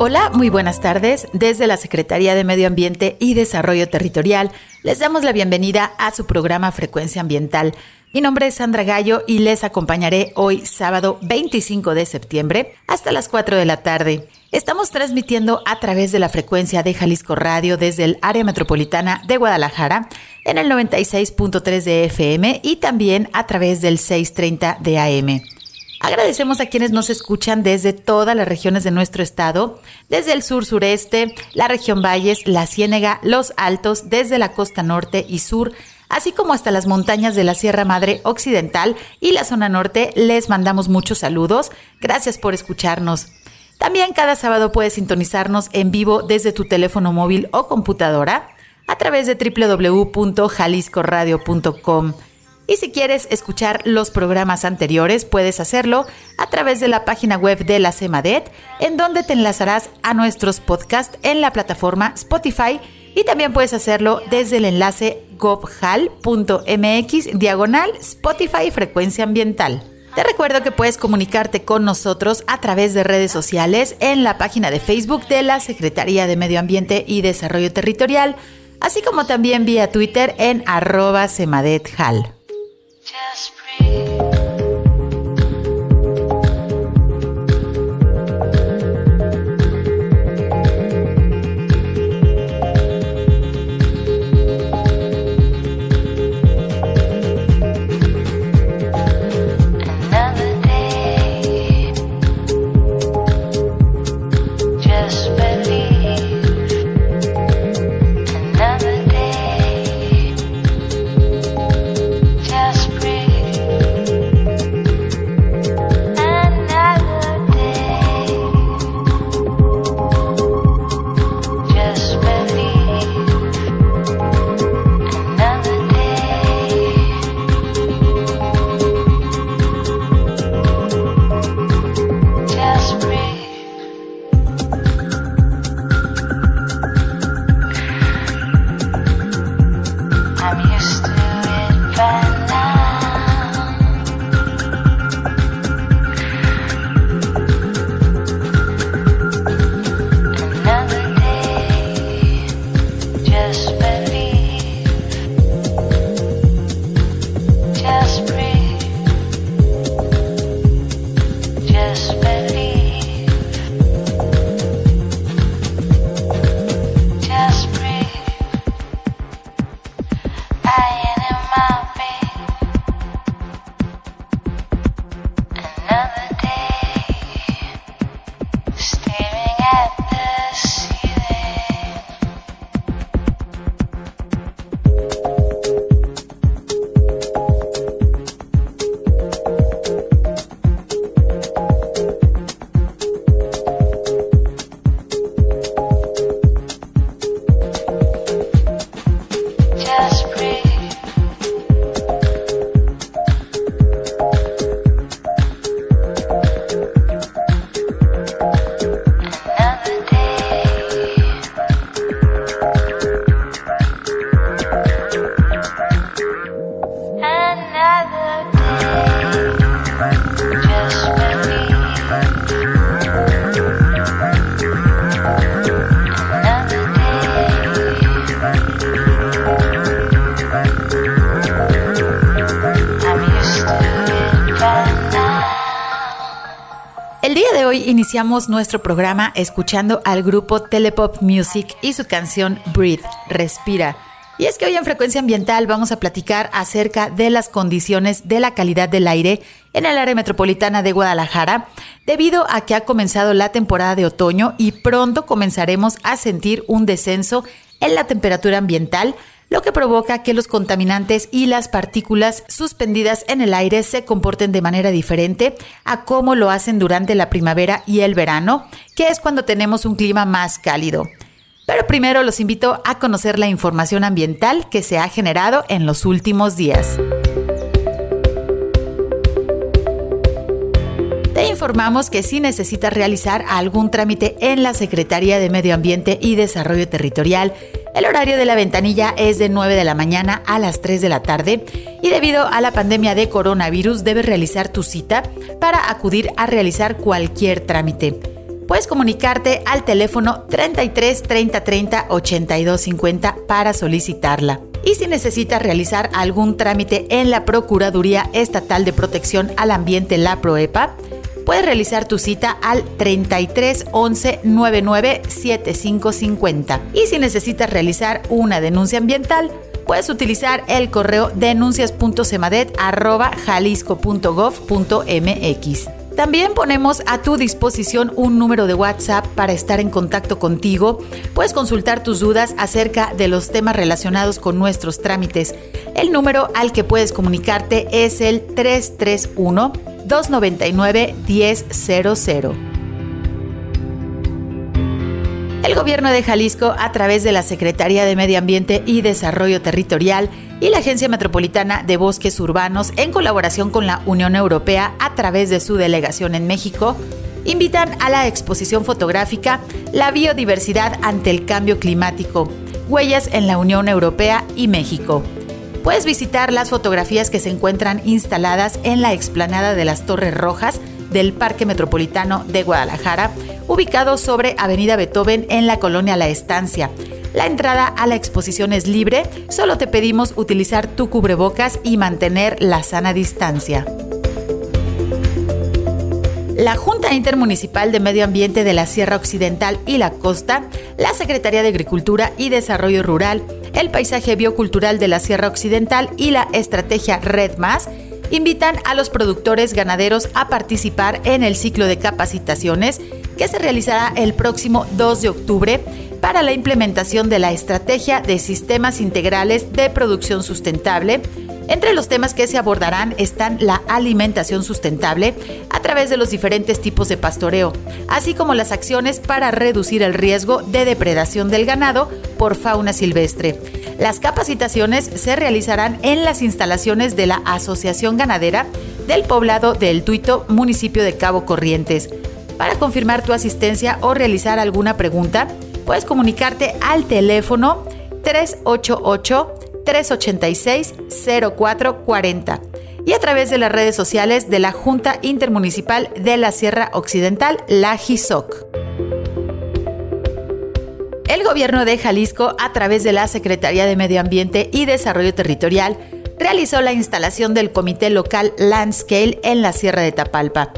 Hola, muy buenas tardes. Desde la Secretaría de Medio Ambiente y Desarrollo Territorial les damos la bienvenida a su programa Frecuencia Ambiental. Mi nombre es Sandra Gallo y les acompañaré hoy sábado 25 de septiembre hasta las 4 de la tarde. Estamos transmitiendo a través de la frecuencia de Jalisco Radio desde el área metropolitana de Guadalajara en el 96.3 de FM y también a través del 630 de AM. Agradecemos a quienes nos escuchan desde todas las regiones de nuestro estado, desde el sur sureste, la región Valles, la Ciénega, los Altos, desde la costa norte y sur, así como hasta las montañas de la Sierra Madre Occidental y la zona norte. Les mandamos muchos saludos. Gracias por escucharnos. También cada sábado puedes sintonizarnos en vivo desde tu teléfono móvil o computadora a través de www.jaliscoradio.com. Y si quieres escuchar los programas anteriores, puedes hacerlo a través de la página web de la CEMADET, en donde te enlazarás a nuestros podcasts en la plataforma Spotify y también puedes hacerlo desde el enlace gobhal.mx diagonal Spotify Frecuencia Ambiental. Te recuerdo que puedes comunicarte con nosotros a través de redes sociales en la página de Facebook de la Secretaría de Medio Ambiente y Desarrollo Territorial, así como también vía Twitter en arroba semadethal. desperate. Iniciamos nuestro programa escuchando al grupo Telepop Music y su canción Breathe, Respira. Y es que hoy en Frecuencia Ambiental vamos a platicar acerca de las condiciones de la calidad del aire en el área metropolitana de Guadalajara, debido a que ha comenzado la temporada de otoño y pronto comenzaremos a sentir un descenso en la temperatura ambiental lo que provoca que los contaminantes y las partículas suspendidas en el aire se comporten de manera diferente a cómo lo hacen durante la primavera y el verano, que es cuando tenemos un clima más cálido. Pero primero los invito a conocer la información ambiental que se ha generado en los últimos días. informamos que si necesitas realizar algún trámite en la Secretaría de Medio Ambiente y Desarrollo Territorial, el horario de la ventanilla es de 9 de la mañana a las 3 de la tarde y debido a la pandemia de coronavirus debes realizar tu cita para acudir a realizar cualquier trámite. Puedes comunicarte al teléfono 33 30 30 82 50 para solicitarla. Y si necesitas realizar algún trámite en la Procuraduría Estatal de Protección al Ambiente, la PROEPA, puedes realizar tu cita al 33 11 99 7550. Y si necesitas realizar una denuncia ambiental, puedes utilizar el correo denuncias.semadet.jalisco.gov.mx. También ponemos a tu disposición un número de WhatsApp para estar en contacto contigo. Puedes consultar tus dudas acerca de los temas relacionados con nuestros trámites. El número al que puedes comunicarte es el 331 299 1000. El gobierno de Jalisco, a través de la Secretaría de Medio Ambiente y Desarrollo Territorial y la Agencia Metropolitana de Bosques Urbanos, en colaboración con la Unión Europea a través de su delegación en México, invitan a la exposición fotográfica La biodiversidad ante el cambio climático, huellas en la Unión Europea y México. Puedes visitar las fotografías que se encuentran instaladas en la explanada de las Torres Rojas del Parque Metropolitano de Guadalajara, ubicado sobre Avenida Beethoven en la colonia La Estancia. La entrada a la exposición es libre, solo te pedimos utilizar tu cubrebocas y mantener la sana distancia. La Junta Intermunicipal de Medio Ambiente de la Sierra Occidental y la Costa, la Secretaría de Agricultura y Desarrollo Rural, el Paisaje Biocultural de la Sierra Occidental y la Estrategia Red Más invitan a los productores ganaderos a participar en el ciclo de capacitaciones que se realizará el próximo 2 de octubre para la implementación de la estrategia de sistemas integrales de producción sustentable. Entre los temas que se abordarán están la alimentación sustentable a través de los diferentes tipos de pastoreo, así como las acciones para reducir el riesgo de depredación del ganado por fauna silvestre. Las capacitaciones se realizarán en las instalaciones de la Asociación Ganadera del poblado del Tuito, municipio de Cabo Corrientes. Para confirmar tu asistencia o realizar alguna pregunta, puedes comunicarte al teléfono 388-386-0440 y a través de las redes sociales de la Junta Intermunicipal de la Sierra Occidental, la JISOC. El gobierno de Jalisco, a través de la Secretaría de Medio Ambiente y Desarrollo Territorial, realizó la instalación del Comité Local Landscale en la Sierra de Tapalpa.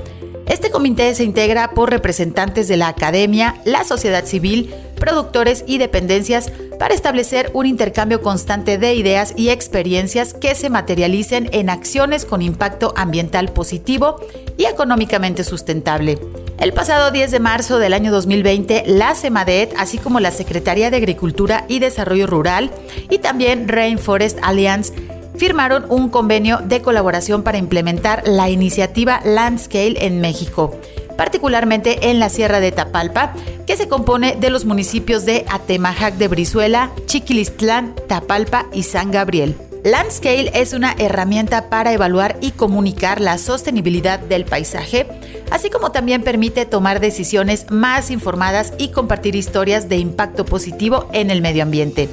Este comité se integra por representantes de la academia, la sociedad civil, productores y dependencias para establecer un intercambio constante de ideas y experiencias que se materialicen en acciones con impacto ambiental positivo y económicamente sustentable. El pasado 10 de marzo del año 2020, la CEMADET, así como la Secretaría de Agricultura y Desarrollo Rural y también Rainforest Alliance, firmaron un convenio de colaboración para implementar la iniciativa Landscale en México, particularmente en la Sierra de Tapalpa, que se compone de los municipios de Atemajac de Brizuela, Chiquilistlán, Tapalpa y San Gabriel. Landscale es una herramienta para evaluar y comunicar la sostenibilidad del paisaje, así como también permite tomar decisiones más informadas y compartir historias de impacto positivo en el medio ambiente.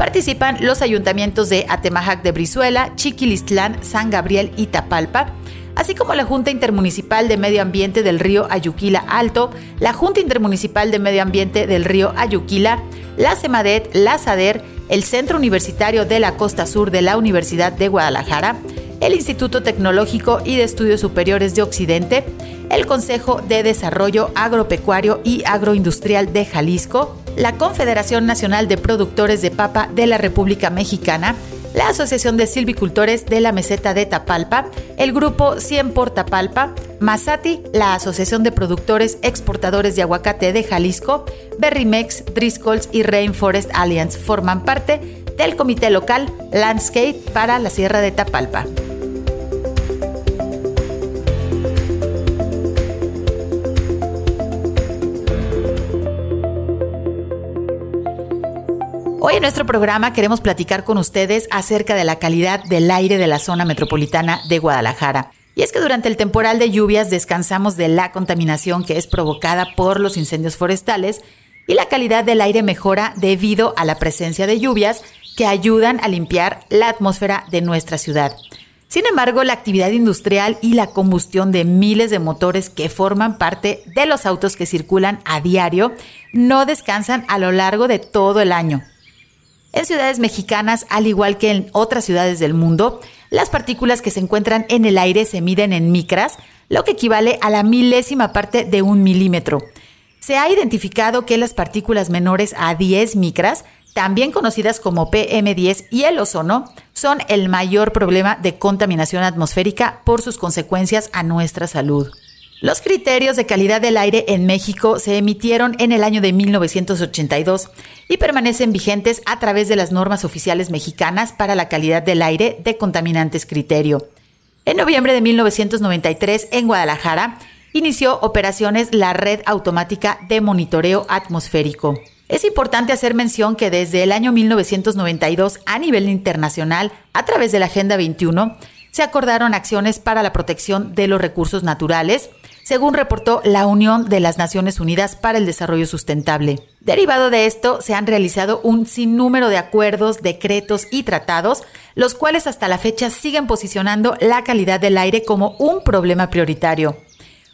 Participan los ayuntamientos de Atemajac de Brizuela, Chiquilistlán, San Gabriel y Tapalpa, así como la Junta Intermunicipal de Medio Ambiente del río Ayuquila Alto, la Junta Intermunicipal de Medio Ambiente del río Ayuquila, la CEMADET, la SADER, el Centro Universitario de la Costa Sur de la Universidad de Guadalajara, el Instituto Tecnológico y de Estudios Superiores de Occidente, el Consejo de Desarrollo Agropecuario y Agroindustrial de Jalisco, la Confederación Nacional de Productores de Papa de la República Mexicana, la Asociación de Silvicultores de la Meseta de Tapalpa, el Grupo 100 por Tapalpa, Masati, la Asociación de Productores Exportadores de Aguacate de Jalisco, Berrymex, Driscolls y Rainforest Alliance forman parte del comité local Landscape para la Sierra de Tapalpa. Hoy en nuestro programa queremos platicar con ustedes acerca de la calidad del aire de la zona metropolitana de Guadalajara. Y es que durante el temporal de lluvias descansamos de la contaminación que es provocada por los incendios forestales y la calidad del aire mejora debido a la presencia de lluvias que ayudan a limpiar la atmósfera de nuestra ciudad. Sin embargo, la actividad industrial y la combustión de miles de motores que forman parte de los autos que circulan a diario no descansan a lo largo de todo el año. En ciudades mexicanas, al igual que en otras ciudades del mundo, las partículas que se encuentran en el aire se miden en micras, lo que equivale a la milésima parte de un milímetro. Se ha identificado que las partículas menores a 10 micras también conocidas como PM10 y el ozono, son el mayor problema de contaminación atmosférica por sus consecuencias a nuestra salud. Los criterios de calidad del aire en México se emitieron en el año de 1982 y permanecen vigentes a través de las normas oficiales mexicanas para la calidad del aire de contaminantes criterio. En noviembre de 1993, en Guadalajara, inició operaciones la Red Automática de Monitoreo Atmosférico. Es importante hacer mención que desde el año 1992 a nivel internacional, a través de la Agenda 21, se acordaron acciones para la protección de los recursos naturales, según reportó la Unión de las Naciones Unidas para el Desarrollo Sustentable. Derivado de esto, se han realizado un sinnúmero de acuerdos, decretos y tratados, los cuales hasta la fecha siguen posicionando la calidad del aire como un problema prioritario.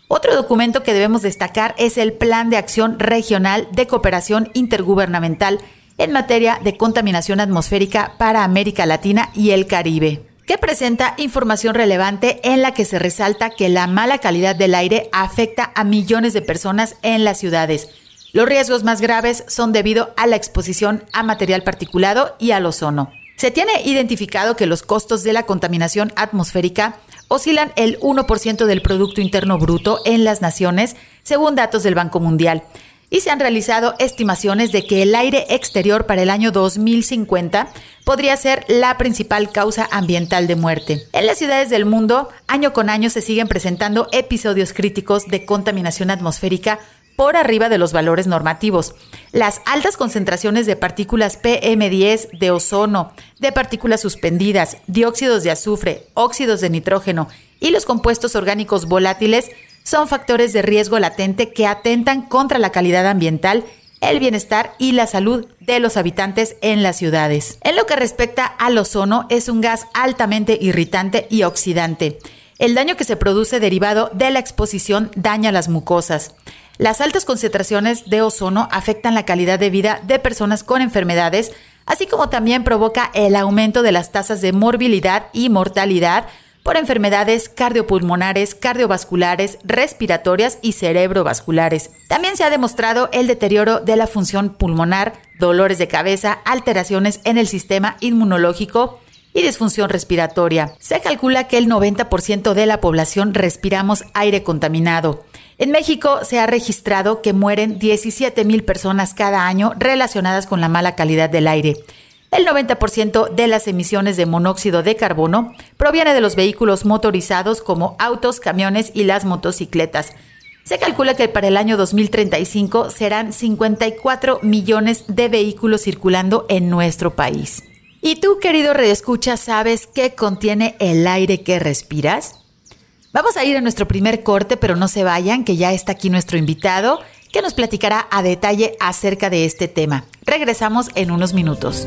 Otro documento que debemos destacar es el Plan de Acción Regional de Cooperación Intergubernamental en materia de contaminación atmosférica para América Latina y el Caribe, que presenta información relevante en la que se resalta que la mala calidad del aire afecta a millones de personas en las ciudades. Los riesgos más graves son debido a la exposición a material particulado y al ozono. Se tiene identificado que los costos de la contaminación atmosférica oscilan el 1% del Producto Interno Bruto en las naciones, según datos del Banco Mundial. Y se han realizado estimaciones de que el aire exterior para el año 2050 podría ser la principal causa ambiental de muerte. En las ciudades del mundo, año con año se siguen presentando episodios críticos de contaminación atmosférica por arriba de los valores normativos. Las altas concentraciones de partículas PM10, de ozono, de partículas suspendidas, dióxidos de azufre, óxidos de nitrógeno y los compuestos orgánicos volátiles son factores de riesgo latente que atentan contra la calidad ambiental, el bienestar y la salud de los habitantes en las ciudades. En lo que respecta al ozono, es un gas altamente irritante y oxidante. El daño que se produce derivado de la exposición daña las mucosas. Las altas concentraciones de ozono afectan la calidad de vida de personas con enfermedades, así como también provoca el aumento de las tasas de morbilidad y mortalidad por enfermedades cardiopulmonares, cardiovasculares, respiratorias y cerebrovasculares. También se ha demostrado el deterioro de la función pulmonar, dolores de cabeza, alteraciones en el sistema inmunológico, y disfunción respiratoria. Se calcula que el 90% de la población respiramos aire contaminado. En México se ha registrado que mueren 17 mil personas cada año relacionadas con la mala calidad del aire. El 90% de las emisiones de monóxido de carbono proviene de los vehículos motorizados como autos, camiones y las motocicletas. Se calcula que para el año 2035 serán 54 millones de vehículos circulando en nuestro país. ¿Y tú, querido redescucha, sabes qué contiene el aire que respiras? Vamos a ir a nuestro primer corte, pero no se vayan, que ya está aquí nuestro invitado, que nos platicará a detalle acerca de este tema. Regresamos en unos minutos.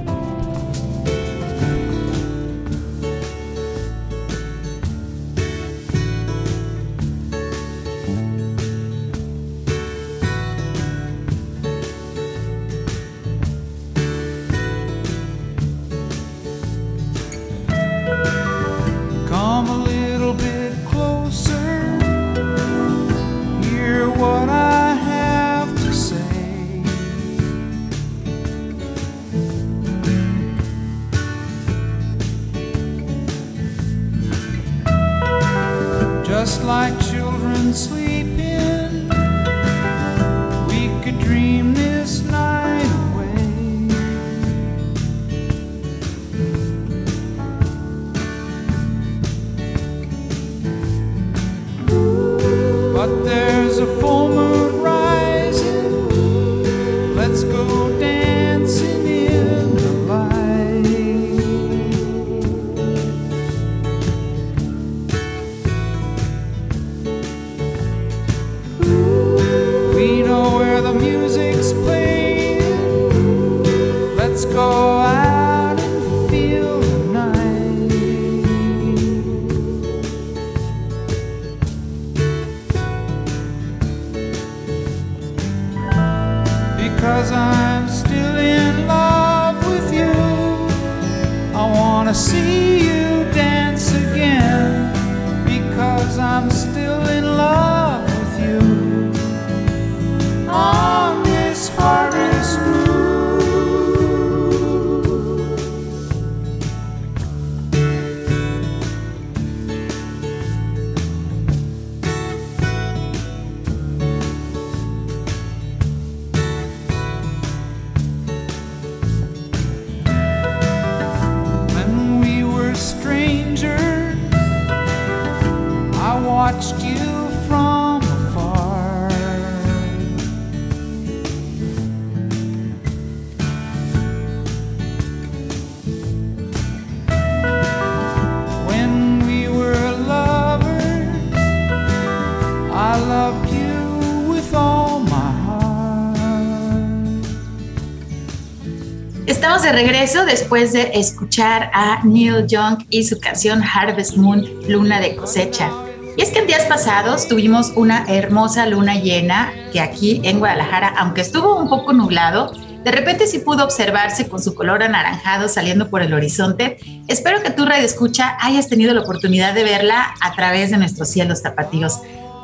Regreso después de escuchar a Neil Young y su canción Harvest Moon, Luna de cosecha. Y es que en días pasados tuvimos una hermosa luna llena que aquí en Guadalajara, aunque estuvo un poco nublado, de repente sí pudo observarse con su color anaranjado saliendo por el horizonte. Espero que tu radio escucha hayas tenido la oportunidad de verla a través de nuestros cielos tapatíos.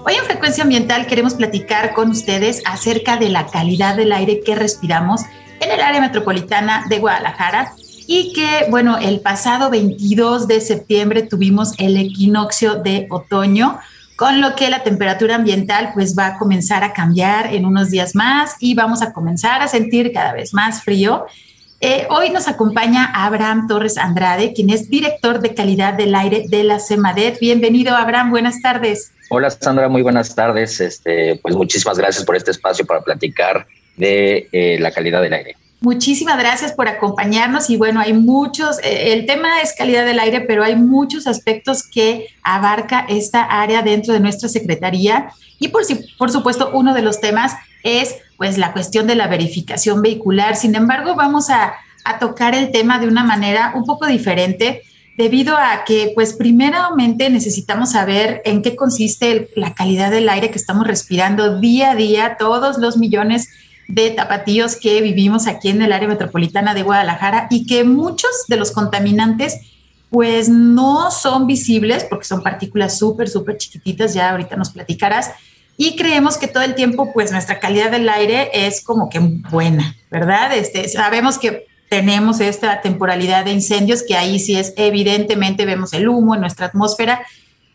Hoy en Frecuencia Ambiental queremos platicar con ustedes acerca de la calidad del aire que respiramos en el área metropolitana de Guadalajara y que, bueno, el pasado 22 de septiembre tuvimos el equinoccio de otoño, con lo que la temperatura ambiental pues va a comenzar a cambiar en unos días más y vamos a comenzar a sentir cada vez más frío. Eh, hoy nos acompaña Abraham Torres Andrade, quien es director de calidad del aire de la CEMADET. Bienvenido, Abraham, buenas tardes. Hola, Sandra, muy buenas tardes. Este, pues muchísimas gracias por este espacio para platicar de eh, la calidad del aire. Muchísimas gracias por acompañarnos y bueno, hay muchos, eh, el tema es calidad del aire, pero hay muchos aspectos que abarca esta área dentro de nuestra Secretaría y por, por supuesto uno de los temas es pues la cuestión de la verificación vehicular. Sin embargo, vamos a, a tocar el tema de una manera un poco diferente debido a que, pues, primeramente necesitamos saber en qué consiste la calidad del aire que estamos respirando día a día, todos los millones de tapatíos que vivimos aquí en el área metropolitana de Guadalajara y que muchos de los contaminantes pues no son visibles porque son partículas súper, súper chiquititas, ya ahorita nos platicarás, y creemos que todo el tiempo pues nuestra calidad del aire es como que buena, ¿verdad? Este, sabemos que tenemos esta temporalidad de incendios que ahí sí es evidentemente vemos el humo en nuestra atmósfera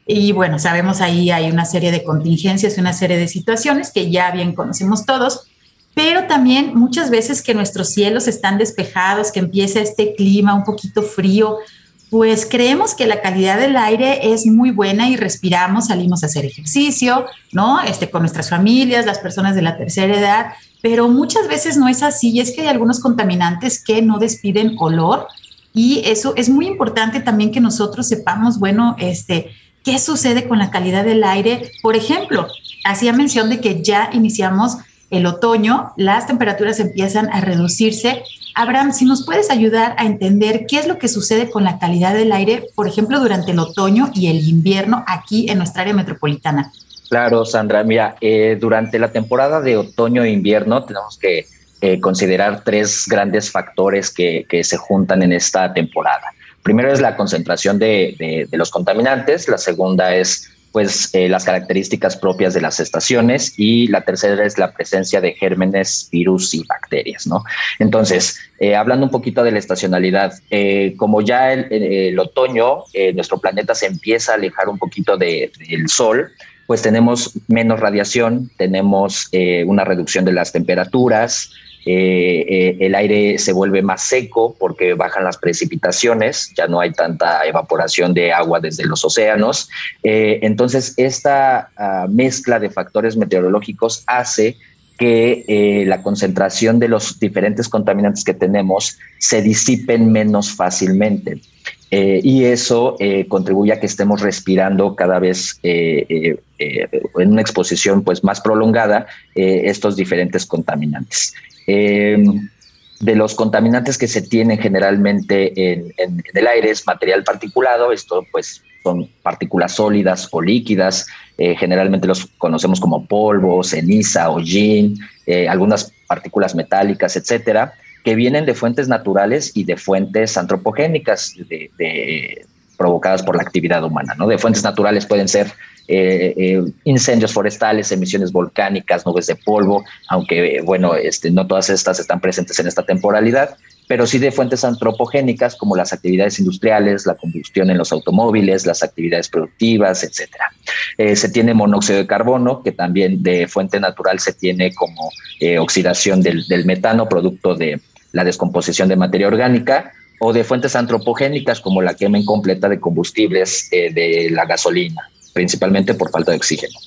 y bueno, sabemos ahí hay una serie de contingencias, una serie de situaciones que ya bien conocemos todos, pero también muchas veces que nuestros cielos están despejados, que empieza este clima un poquito frío, pues creemos que la calidad del aire es muy buena y respiramos, salimos a hacer ejercicio, ¿no? Este, con nuestras familias, las personas de la tercera edad, pero muchas veces no es así y es que hay algunos contaminantes que no despiden olor y eso es muy importante también que nosotros sepamos, bueno, este, qué sucede con la calidad del aire. Por ejemplo, hacía mención de que ya iniciamos el otoño, las temperaturas empiezan a reducirse. Abraham, si nos puedes ayudar a entender qué es lo que sucede con la calidad del aire, por ejemplo, durante el otoño y el invierno aquí en nuestra área metropolitana. Claro, Sandra. Mira, eh, durante la temporada de otoño e invierno tenemos que eh, considerar tres grandes factores que, se juntan en esta temporada. Primero es la concentración de los contaminantes, la segunda es pues eh, las características propias de las estaciones y la tercera es la presencia de gérmenes, virus y bacterias, ¿no? Entonces, eh, hablando un poquito de la estacionalidad, eh, como ya el, el otoño, nuestro planeta se empieza a alejar un poquito del sol, pues tenemos menos radiación, tenemos una reducción de las temperaturas, el aire se vuelve más seco porque bajan las precipitaciones, ya no hay tanta evaporación de agua desde los océanos. entonces, esta ah, mezcla de factores meteorológicos hace que eh, la concentración de los diferentes contaminantes que tenemos se disipen menos fácilmente. Eh, y eso eh, contribuye a que estemos respirando cada vez en una exposición pues, más prolongada estos diferentes contaminantes. de los contaminantes que se tienen generalmente en, el aire es material particulado, esto pues son partículas sólidas o líquidas, eh, generalmente los conocemos como polvo, ceniza, hollín, eh, algunas partículas metálicas, etcétera, que vienen de fuentes naturales y de fuentes antropogénicas de, provocadas por la actividad humana. ¿no? De fuentes naturales pueden ser eh, incendios forestales, emisiones volcánicas, nubes de polvo, aunque bueno, este, no todas estas están presentes en esta temporalidad pero sí de fuentes antropogénicas como las actividades industriales, la combustión en los automóviles, las actividades productivas, etcétera. Eh, se tiene monóxido de carbono, que también de fuente natural se tiene como eh, oxidación del, metano, producto de la descomposición de materia orgánica, o de fuentes antropogénicas como la quema incompleta de combustibles eh, de la gasolina, principalmente por falta de oxígeno.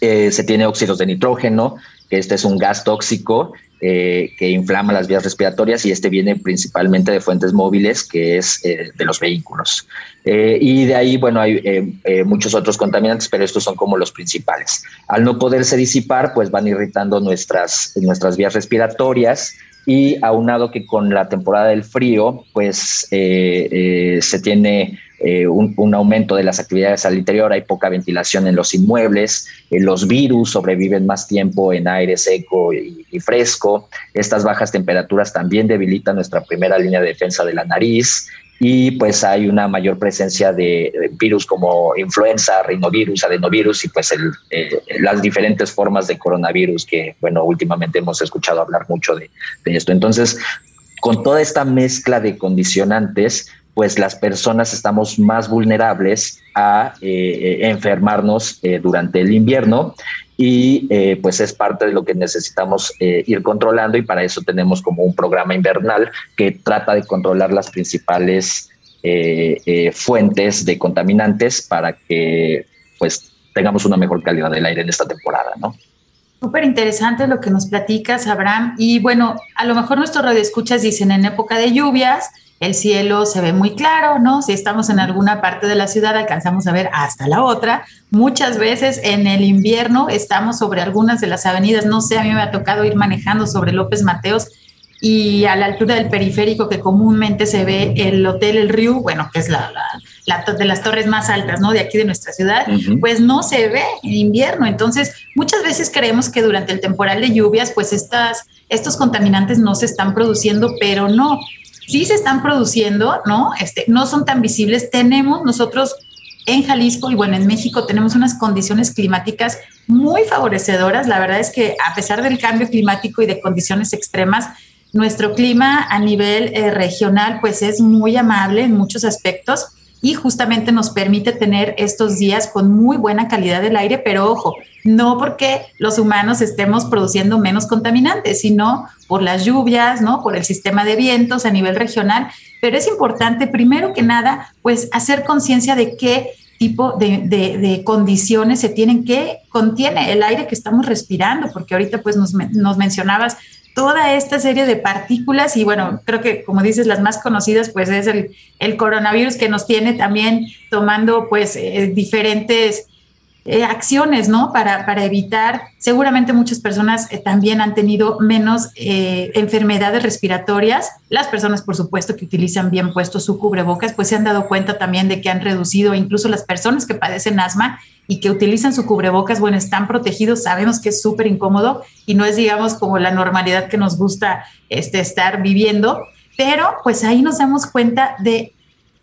se tiene óxidos de nitrógeno, que este es un gas tóxico eh, que inflama las vías respiratorias y este viene principalmente de fuentes móviles, que es eh, de los vehículos. Eh, y de ahí, bueno, hay muchos otros contaminantes, pero estos son como los principales. Al no poderse disipar, pues van irritando nuestras, nuestras vías respiratorias y aunado que con la temporada del frío, pues se tiene eh, un, aumento de las actividades al interior, hay poca ventilación en los inmuebles, eh, los virus sobreviven más tiempo en aire seco y, fresco, estas bajas temperaturas también debilitan nuestra primera línea de defensa de la nariz y pues hay una mayor presencia de, virus como influenza, rinovirus, adenovirus y pues eh, las diferentes formas de coronavirus que, bueno, últimamente hemos escuchado hablar mucho de esto. Entonces, con toda esta mezcla de condicionantes, pues las personas estamos más vulnerables a eh, eh, enfermarnos durante el invierno y pues es parte de lo que necesitamos ir controlando y para eso tenemos como un programa invernal que trata de controlar las principales fuentes de contaminantes para que pues tengamos una mejor calidad del aire en esta temporada, ¿no? Súper interesante lo que nos platicas, Abraham. Y bueno, a lo mejor nuestros radioescuchas dicen en época de lluvias, el cielo se ve muy claro, ¿no? Si estamos en alguna parte de la ciudad, alcanzamos a ver hasta la otra. Muchas veces en el invierno estamos sobre algunas de las avenidas, no sé, a mí me ha tocado ir manejando sobre López Mateos y a la altura del periférico que comúnmente se ve el Hotel El Río, bueno, que es la, de las torres más altas, ¿no? De aquí de nuestra ciudad, pues no se ve en invierno. Entonces, muchas veces creemos que durante el temporal de lluvias, pues estas, estos contaminantes no se están produciendo, pero no sí se están produciendo, ¿no? Este, no son tan visibles. Tenemos nosotros en Jalisco y bueno, en México tenemos unas condiciones climáticas muy favorecedoras. La verdad es que a pesar del cambio climático y de condiciones extremas, nuestro clima a nivel eh, regional pues es muy amable en muchos aspectos y justamente nos permite tener estos días con muy buena calidad del aire, pero ojo, no porque los humanos estemos produciendo menos contaminantes, sino por las lluvias, ¿no? Por el sistema de vientos a nivel regional, pero es importante primero que nada pues hacer conciencia de qué tipo de, condiciones se tienen, que contiene el aire que estamos respirando, porque ahorita pues nos mencionabas toda esta serie de partículas y bueno, creo que como dices, las más conocidas pues es el, el coronavirus que nos tiene también tomando pues eh, diferentes eh, acciones, ¿no? Para, para, evitar, seguramente muchas personas eh, también han tenido menos enfermedades respiratorias. Las personas, por supuesto, que utilizan bien puesto su cubrebocas, pues se han dado cuenta también de que han reducido, incluso las personas que padecen asma, y que utilizan su cubrebocas, bueno, están protegidos, sabemos que es súper incómodo y no es, digamos, como la normalidad que nos gusta este, estar viviendo, pero pues ahí nos damos cuenta de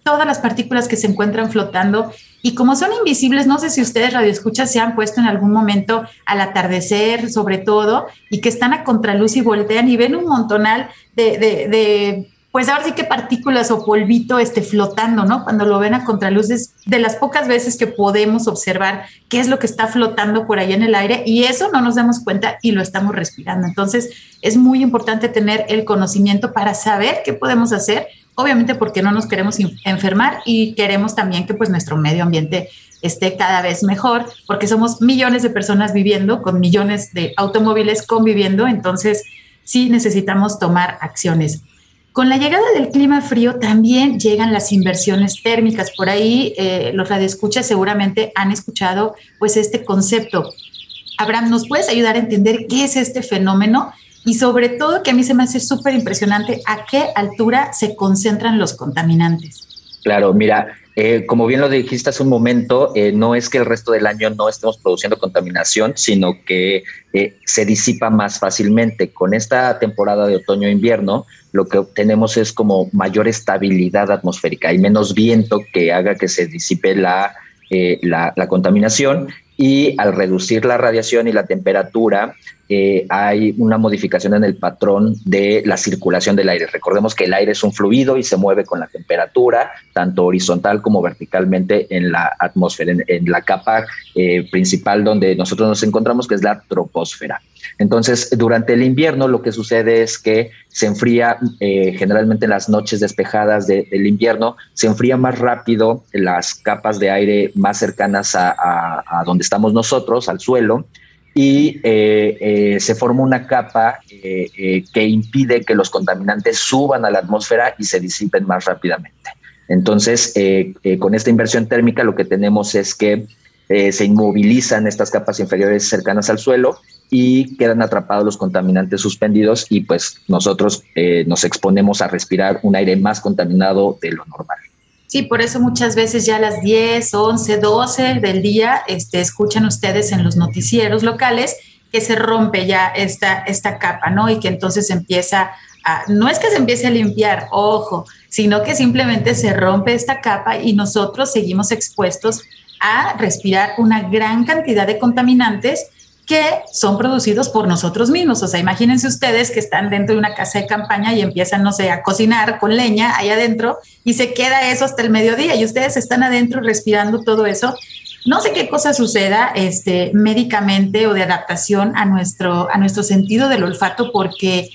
todas las partículas que se encuentran flotando y como son invisibles, no sé si ustedes radioescuchas se han puesto en algún momento al atardecer, sobre todo, y que están a contraluz y voltean y ven un montonal de, pues ahora sí que partículas o polvito esté flotando, ¿no? Cuando lo ven a contraluz es de las pocas veces que podemos observar qué es lo que está flotando por ahí en el aire y eso no nos damos cuenta y lo estamos respirando. Entonces es muy importante tener el conocimiento para saber qué podemos hacer, obviamente porque no nos queremos enfermar y queremos también que pues nuestro medio ambiente esté cada vez mejor, porque somos millones de personas viviendo con millones de automóviles conviviendo, entonces sí necesitamos tomar acciones. Con la llegada del clima frío también llegan las inversiones térmicas. Por ahí eh, los radioescuchas seguramente han escuchado pues este concepto. Abraham, ¿nos puedes ayudar a entender qué es este fenómeno? Y sobre todo, que a mí se me hace súper impresionante, ¿a qué altura se concentran los contaminantes? Claro, mira, eh, como bien lo dijiste hace un momento, eh, no es que el resto del año no estemos produciendo contaminación, sino que eh, se disipa más fácilmente. Con esta temporada de otoño-invierno, lo que obtenemos es como mayor estabilidad atmosférica. Hay menos viento que haga que se disipe la, la contaminación y al reducir la radiación y la temperatura, eh, hay una modificación en el patrón de la circulación del aire. Recordemos que el aire es un fluido y se mueve con la temperatura, tanto horizontal como verticalmente en la atmósfera, en, la capa eh, principal donde nosotros nos encontramos, que es la troposfera. Entonces, durante el invierno lo que sucede es que se enfría eh, generalmente en las noches despejadas del invierno, se enfría más rápido las capas de aire más cercanas a donde estamos nosotros, al suelo, y eh, eh, se forma una capa eh, que impide que los contaminantes suban a la atmósfera y se disipen más rápidamente. Entonces, con esta inversión térmica lo que tenemos es que se inmovilizan estas capas inferiores cercanas al suelo y quedan atrapados los contaminantes suspendidos y pues nosotros nos exponemos a respirar un aire más contaminado de lo normal. Sí, por eso muchas veces ya a las 10, 11, 12 del día este, escuchan ustedes en los noticieros locales que se rompe ya esta, esta capa, ¿no? Y que entonces empieza a, no es que se empiece a limpiar, ojo, sino que simplemente se rompe esta capa y nosotros seguimos expuestos a respirar una gran cantidad de contaminantes que son producidos por nosotros mismos. O sea, imagínense ustedes que están dentro de una casa de campaña y empiezan, no sé, a cocinar con leña ahí adentro y se queda eso hasta el mediodía y ustedes están adentro respirando todo eso. No sé qué cosa suceda este, médicamente o de adaptación a nuestro, a nuestro sentido del olfato porque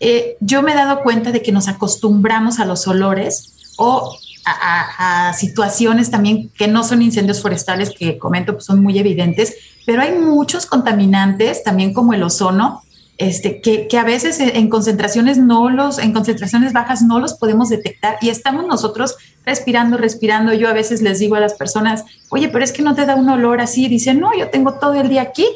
eh, yo me he dado cuenta de que nos acostumbramos a los olores o a, situaciones también que no son incendios forestales, que comento, pues son muy evidentes, pero hay muchos contaminantes, también como el ozono, este, que, que, a veces en concentraciones no los, en concentraciones bajas no los podemos detectar y estamos nosotros respirando, respirando. Yo a veces les digo a las personas, oye, pero es que no te da un olor así. Dicen, no, yo tengo todo el día aquí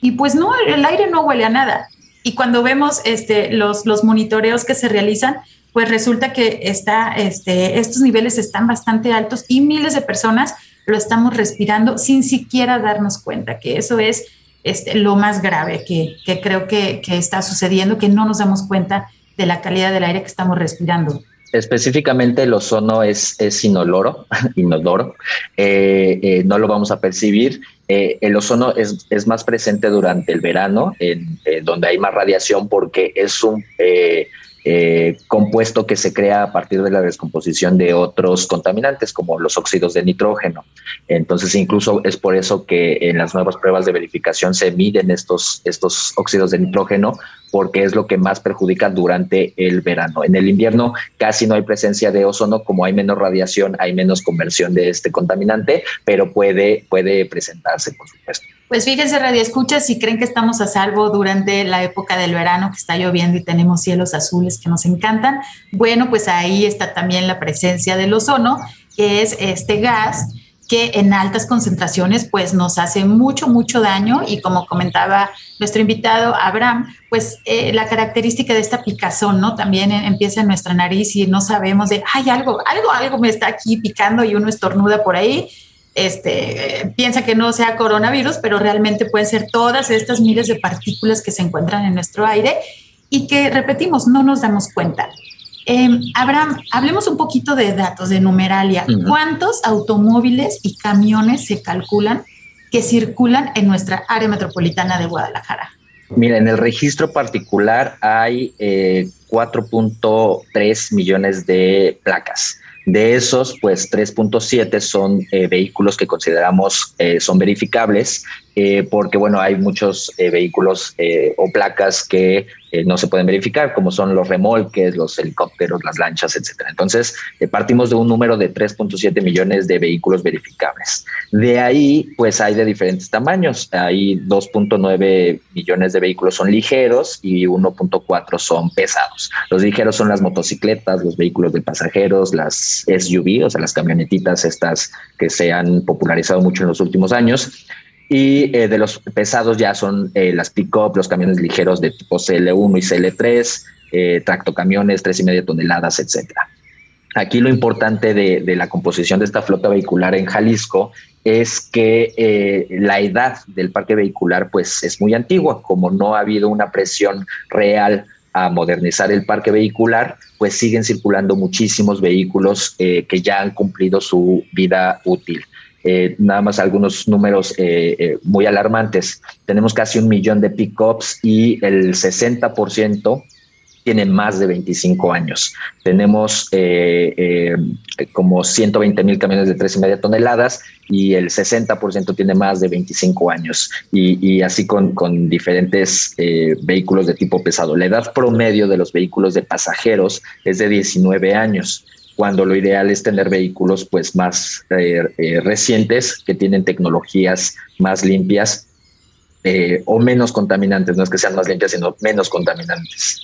y pues no, el aire no huele a nada. Y cuando vemos este, los, los monitoreos que se realizan, pues resulta que está, este, estos niveles están bastante altos y miles de personas lo estamos respirando sin siquiera darnos cuenta, que eso es este, lo más grave que, creo que, está sucediendo, que no nos damos cuenta de la calidad del aire que estamos respirando. Específicamente el ozono es, es inoloro, inodoro, eh, eh, no lo vamos a percibir. Eh, el ozono es, es, más presente durante el verano, en, donde hay más radiación, porque es un eh, compuesto que se crea a partir de la descomposición de otros contaminantes como los óxidos de nitrógeno. Entonces, incluso es por eso que en las nuevas pruebas de verificación se miden estos, estos óxidos de nitrógeno porque es lo que más perjudica durante el verano. En el invierno casi no hay presencia de ozono, como hay menos radiación, hay menos conversión de este contaminante, pero puede, puede presentarse, por supuesto. Pues fíjense, Radio Escucha, si creen que estamos a salvo durante la época del verano, que está lloviendo y tenemos cielos azules que nos encantan, bueno, pues ahí está también la presencia del ozono, que es este gas que en altas concentraciones pues nos hace mucho, mucho daño y como comentaba nuestro invitado Abraham, pues eh, la característica de esta picazón, ¿no? También empieza en nuestra nariz y no sabemos de, hay algo, algo, algo me está aquí picando y uno estornuda por ahí este, piensa que no sea coronavirus, pero realmente pueden ser todas estas miles de partículas que se encuentran en nuestro aire y que, repetimos, no nos damos cuenta. Em, Abraham, hablemos un poquito de datos, de numeralia. ¿Cuántos automóviles y camiones se calculan que circulan en nuestra área metropolitana de Guadalajara? Mira, en el registro particular hay eh, 4.3 millones de placas. De esos, pues 3.7 son eh, vehículos que consideramos eh, son verificables, eh, porque bueno, hay muchos vehículos o placas que no se pueden verificar, como son los remolques, los helicópteros, las lanchas, etcétera. Entonces, partimos de un número de 3.7 millones de vehículos verificables. De ahí, pues hay de diferentes tamaños. Hay 2.9 millones de vehículos son ligeros y 1.4 son pesados. Los ligeros son las motocicletas, los vehículos de pasajeros, las SUV, o sea, las camionetitas estas que se han popularizado mucho en los últimos años. Y eh, de los pesados ya son eh, las pick-up, los camiones ligeros de tipo CL1 y CL3, eh, tractocamiones, tres y media toneladas, etcétera. Aquí lo importante de, de, la composición de esta flota vehicular en Jalisco es que eh, la edad del parque vehicular pues es muy antigua, como no ha habido una presión real a modernizar el parque vehicular, pues siguen circulando muchísimos vehículos eh, que ya han cumplido su vida útil. Eh, nada más algunos números eh, muy alarmantes. Tenemos casi un millón de pickups y el 60% tiene más de 25 años. Tenemos eh, eh, como 120 mil camiones de tres y media toneladas y el 60% tiene más de 25 años y, así con, diferentes eh, vehículos de tipo pesado. La edad promedio de los vehículos de pasajeros es de 19 años cuando lo ideal es tener vehículos pues más recientes que tienen tecnologías más limpias o menos contaminantes, no es que sean más limpias, sino menos contaminantes.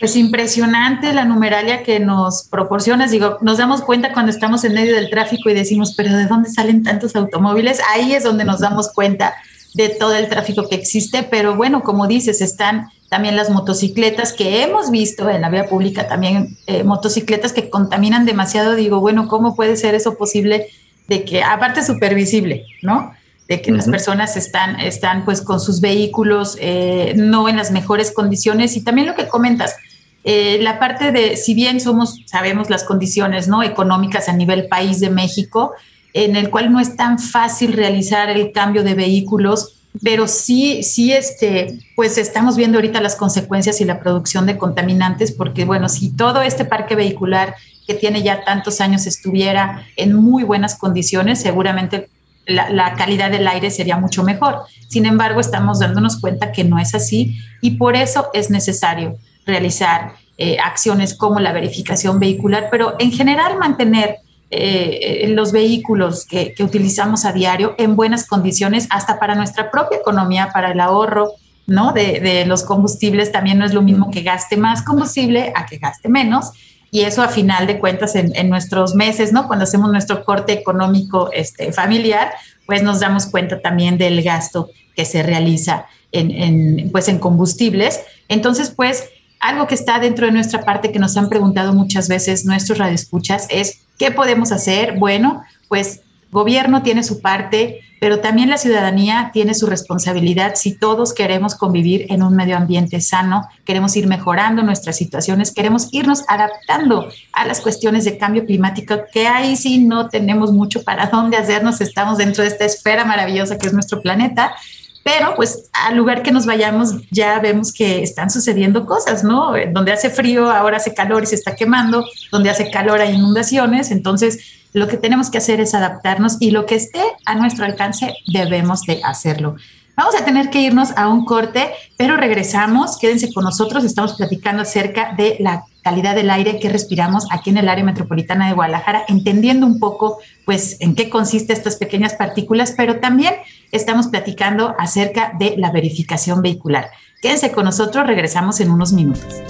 Es impresionante la numeralia que nos proporcionas. Digo, nos damos cuenta cuando estamos en medio del tráfico y decimos, pero ¿de dónde salen tantos automóviles? Ahí es donde nos damos cuenta de todo el tráfico que existe. Pero bueno, como dices, están también las motocicletas que hemos visto en la vía pública, también eh, motocicletas que contaminan demasiado. Digo, bueno, ¿cómo puede ser eso posible? De que, aparte, súper visible, ¿no? de que las personas están, están pues con sus vehículos eh, no en las mejores condiciones y también lo que comentas, eh, la parte de, si bien somos, sabemos las condiciones ¿no? económicas a nivel país de México, en el cual no es tan fácil realizar el cambio de vehículos, pero sí, sí, este, pues estamos viendo ahorita las consecuencias y la producción de contaminantes, porque bueno, si todo este parque vehicular que tiene ya tantos años estuviera en muy buenas condiciones, seguramente la, calidad del aire sería mucho mejor. Sin embargo, estamos dándonos cuenta que no es así y por eso es necesario realizar eh, acciones como la verificación vehicular, pero en general mantener eh, los vehículos que, utilizamos a diario en buenas condiciones, hasta para nuestra propia economía, para el ahorro ¿no? de, los combustibles. También no es lo mismo que gaste más combustible a que gaste menos. Y eso a final de cuentas en, nuestros meses, ¿no? Cuando hacemos nuestro corte económico este, familiar, pues nos damos cuenta también del gasto que se realiza en, en, pues en combustibles. Entonces, pues algo que está dentro de nuestra parte que nos han preguntado muchas veces nuestros radioescuchas es, ¿qué podemos hacer? Bueno, pues gobierno tiene su parte, pero también la ciudadanía tiene su responsabilidad si todos queremos convivir en un medio ambiente sano, queremos ir mejorando nuestras situaciones, queremos irnos adaptando a las cuestiones de cambio climático, que ahí sí no tenemos mucho para dónde hacernos, estamos dentro de esta esfera maravillosa que es nuestro planeta, pero pues al lugar que nos vayamos ya vemos que están sucediendo cosas, ¿no? Donde hace frío, ahora hace calor y se está quemando, donde hace calor hay inundaciones, entonces lo que tenemos que hacer es adaptarnos y lo que esté a nuestro alcance debemos de hacerlo. Vamos a tener que irnos a un corte, pero regresamos, quédense con nosotros, estamos platicando acerca de la calidad del aire que respiramos aquí en el área metropolitana de Guadalajara, entendiendo un poco pues en qué consiste estas pequeñas partículas, pero también estamos platicando acerca de la verificación vehicular. Quédense con nosotros, regresamos en unos minutos.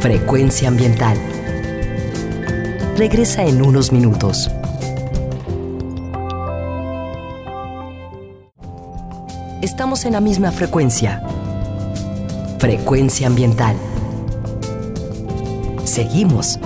Frecuencia ambiental. Regresa en unos minutos. Estamos en la misma frecuencia. Frecuencia ambiental. Seguimos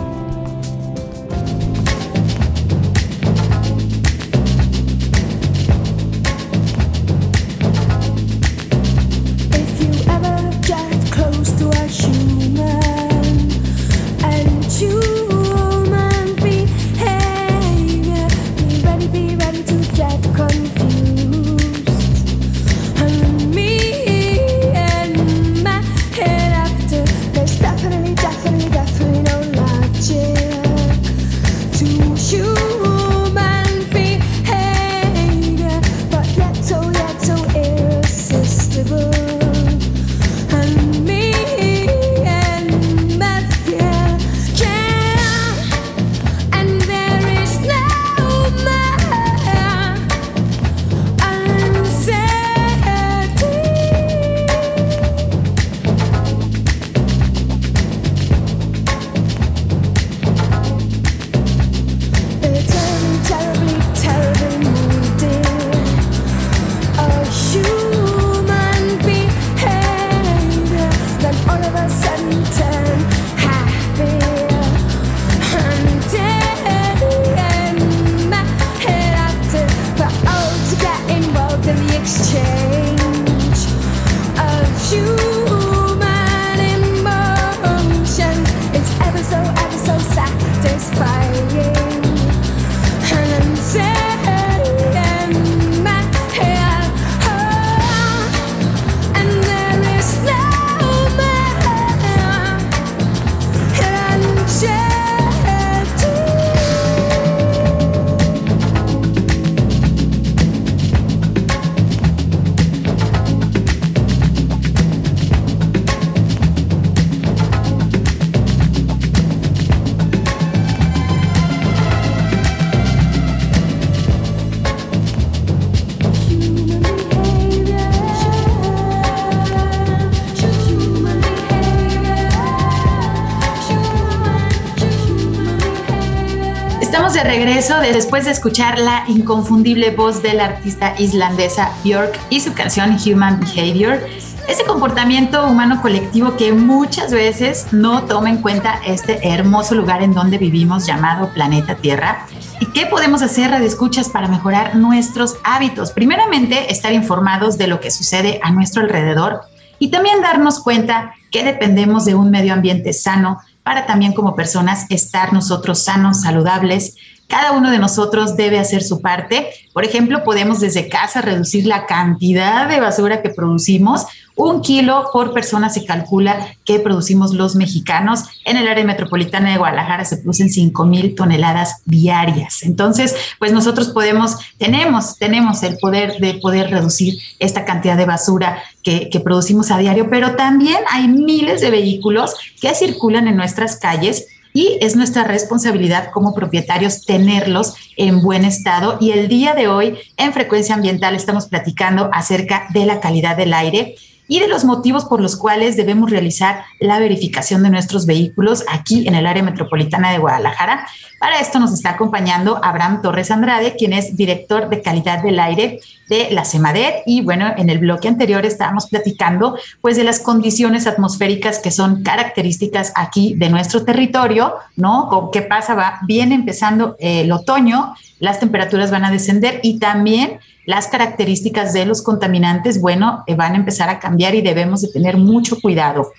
después de escuchar la inconfundible voz de la artista islandesa Björk y su canción Human Behavior. Ese comportamiento humano colectivo que muchas veces no toma en cuenta este hermoso lugar en donde vivimos llamado planeta Tierra. ¿Y qué podemos hacer, escuchas para mejorar nuestros hábitos? Primeramente, estar informados de lo que sucede a nuestro alrededor y también darnos cuenta que dependemos de un medio ambiente sano para también como personas estar nosotros sanos, saludables cada uno de nosotros debe hacer su parte. Por ejemplo, podemos desde casa reducir la cantidad de basura que producimos. Un kilo por persona se calcula que producimos los mexicanos. En el área metropolitana de Guadalajara se producen 5 mil toneladas diarias. Entonces, pues nosotros podemos, tenemos, tenemos el poder de poder reducir esta cantidad de basura que, que producimos a diario, pero también hay miles de vehículos que circulan en nuestras calles y es nuestra responsabilidad como propietarios tenerlos en buen estado. Y el día de hoy en Frecuencia Ambiental estamos platicando acerca de la calidad del aire y de los motivos por los cuales debemos realizar la verificación de nuestros vehículos aquí en el área metropolitana de Guadalajara. Para esto nos está acompañando Abraham Torres Andrade, quien es director de calidad del aire de la CEMADET. Y bueno, en el bloque anterior estábamos platicando pues de las condiciones atmosféricas que son características aquí de nuestro territorio, ¿no? ¿Qué pasa? Va, viene empezando el otoño, las temperaturas van a descender y también las características de los contaminantes, bueno, eh, van a empezar a cambiar y debemos de tener mucho cuidado.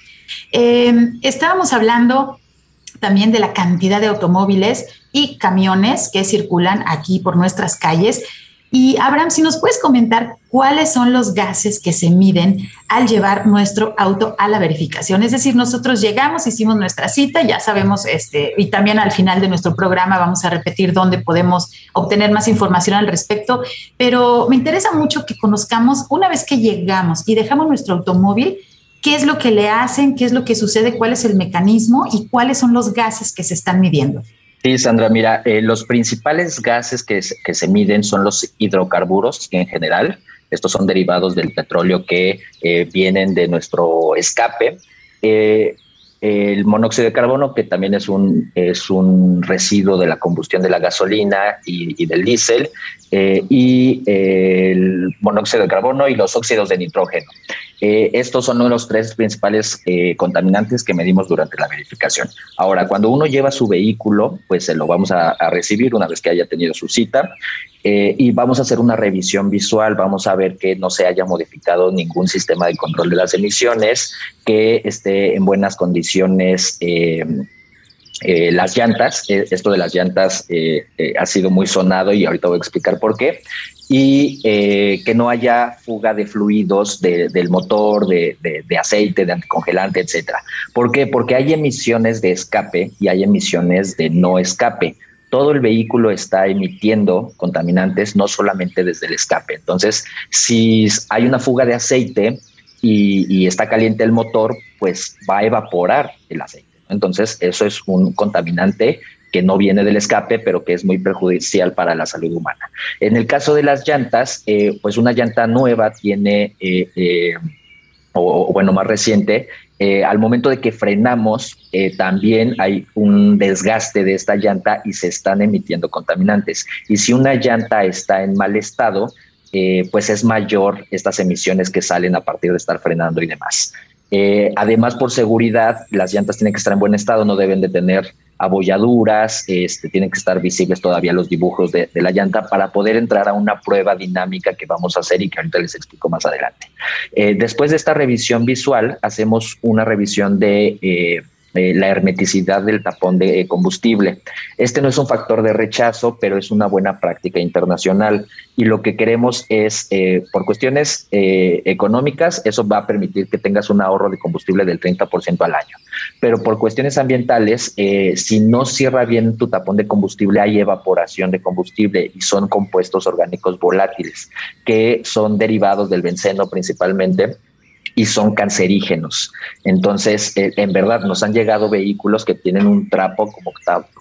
Em, estábamos hablando también de la cantidad de automóviles y camiones que circulan aquí por nuestras calles y Abraham, si nos puedes comentar cuáles son los gases que se miden al llevar nuestro auto a la verificación. Es decir, nosotros llegamos, hicimos nuestra cita, ya sabemos, este, y también al final de nuestro programa vamos a repetir dónde podemos obtener más información al respecto, pero me interesa mucho que conozcamos una vez que llegamos y dejamos nuestro automóvil, qué es lo que le hacen, qué es lo que sucede, cuál es el mecanismo y cuáles son los gases que se están midiendo. Sí, Sandra, mira, eh, los principales gases que, se miden son los hidrocarburos en general. Estos son derivados del petróleo que eh, vienen de nuestro escape. Eh, el monóxido de carbono, que también es un, es un residuo de la combustión de la gasolina y, y del diésel, y el monóxido de carbono y los óxidos de nitrógeno. Eh, estos son los tres principales eh, contaminantes que medimos durante la verificación. Ahora, cuando uno lleva su vehículo, pues se lo vamos a, recibir una vez que haya tenido su cita eh, y vamos a hacer una revisión visual, vamos a ver que no se haya modificado ningún sistema de control de las emisiones, que esté en buenas condiciones. Las llantas, esto de las llantas ha sido muy sonado y ahorita voy a explicar por qué y eh, que no haya fuga de fluidos del motor, de, aceite, de anticongelante, etcétera. ¿Por qué? Porque hay emisiones de escape y hay emisiones de no escape. Todo el vehículo está emitiendo contaminantes, no solamente desde el escape. Entonces, si hay una fuga de aceite y está caliente el motor, pues va a evaporar el aceite. Entonces, eso es un contaminante que no viene del escape, pero que es muy perjudicial para la salud humana. En el caso de las llantas, eh, pues una llanta nueva tiene, eh, eh, o, bueno, más reciente, al momento de que frenamos, también hay un desgaste de esta llanta y se están emitiendo contaminantes. Y si una llanta está en mal estado, pues es mayor estas emisiones que salen a partir de estar frenando y demás. Además, por seguridad, las llantas tienen que estar en buen estado, no deben de tener abolladuras, este, tienen que estar visibles todavía los dibujos de, la llanta para poder entrar a una prueba dinámica que vamos a hacer y que ahorita les explico más adelante. Eh, después de esta revisión visual, hacemos una revisión de... Eh, eh, la hermeticidad del tapón de combustible. Este no es un factor de rechazo, pero es una buena práctica internacional y lo que queremos es, eh, por cuestiones eh, económicas, eso va a permitir que tengas un ahorro de combustible del 30% al año. Pero por cuestiones ambientales, si no cierra bien tu tapón de combustible, hay evaporación de combustible y son compuestos orgánicos volátiles que son derivados del benceno principalmente y son cancerígenos. Entonces, eh, en verdad, nos han llegado vehículos que tienen un trapo como,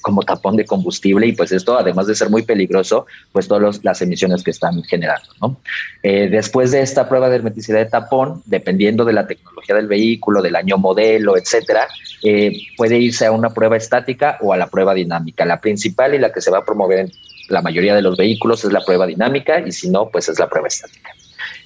como tapón de combustible y pues esto, además de ser muy peligroso, pues todas las emisiones que están generando. ¿no? Eh, después de esta prueba de hermeticidad de tapón, dependiendo de la tecnología del vehículo, del año modelo, etcétera, eh, puede irse a una prueba estática o a la prueba dinámica. La principal y la que se va a promover en la mayoría de los vehículos es la prueba dinámica y si no, pues es la prueba estática.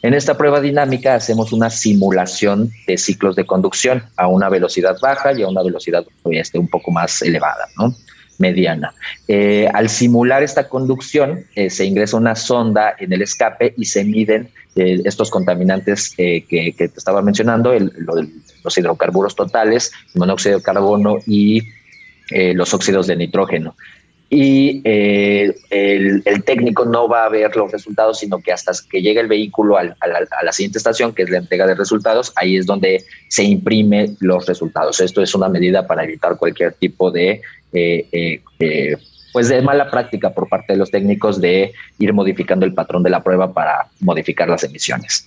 En esta prueba dinámica hacemos una simulación de ciclos de conducción a una velocidad baja y a una velocidad este, un poco más elevada, ¿no? mediana. Eh, al simular esta conducción, eh, se ingresa una sonda en el escape y se miden eh, estos contaminantes que, te estaba mencionando, los hidrocarburos totales, el monóxido de carbono y los óxidos de nitrógeno y eh, el, técnico no va a ver los resultados, sino que hasta que llegue el vehículo a la siguiente estación, que es la entrega de resultados, ahí es donde se imprime los resultados. Esto es una medida para evitar cualquier tipo de, eh, eh, pues de mala práctica por parte de los técnicos de ir modificando el patrón de la prueba para modificar las emisiones.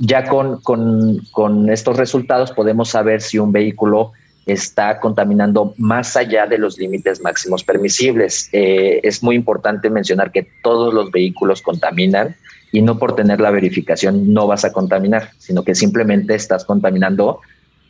ya con, con, con estos resultados podemos saber si un vehículo está contaminando más allá de los límites máximos permisibles. Eh, es muy importante mencionar que todos los vehículos contaminan y no por tener la verificación no vas a contaminar, sino que simplemente estás contaminando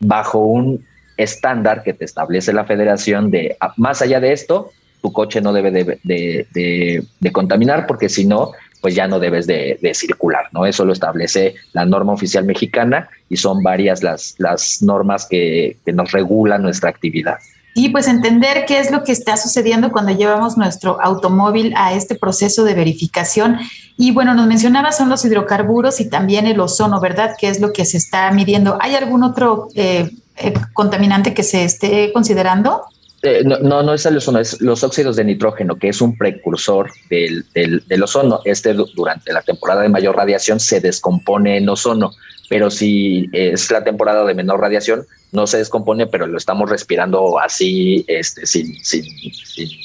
bajo un estándar que te establece la federación de ah, más allá de esto, tu coche no debe de contaminar porque si no, pues ya no debes de, circular, ¿no? Eso lo establece la norma oficial mexicana y son varias las, las normas que, nos regulan nuestra actividad. Y pues entender qué es lo que está sucediendo cuando llevamos nuestro automóvil a este proceso de verificación. Y bueno, nos mencionaba son los hidrocarburos y también el ozono, ¿verdad? ¿Qué es lo que se está midiendo? ¿Hay algún otro eh, eh, contaminante que se esté considerando? Eh, no, no, es el ozono, es los óxidos de nitrógeno, que es un precursor del, del, ozono. Este durante la temporada de mayor radiación se descompone en ozono, pero si es la temporada de menor radiación, no se descompone, pero lo estamos respirando así, este, sin,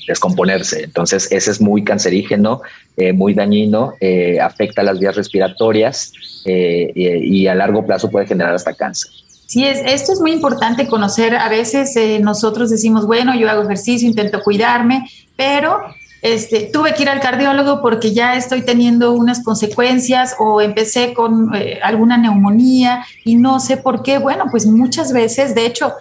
descomponerse. Entonces, ese es muy cancerígeno, eh, muy dañino, eh, afecta las vías respiratorias y a largo plazo puede generar hasta cáncer. Sí, es, esto es muy importante conocer. A veces eh, nosotros decimos, bueno, yo hago ejercicio, intento cuidarme, pero este, tuve que ir al cardiólogo porque ya estoy teniendo unas consecuencias o empecé con eh, alguna neumonía y no sé por qué. Bueno, pues muchas veces, de hecho,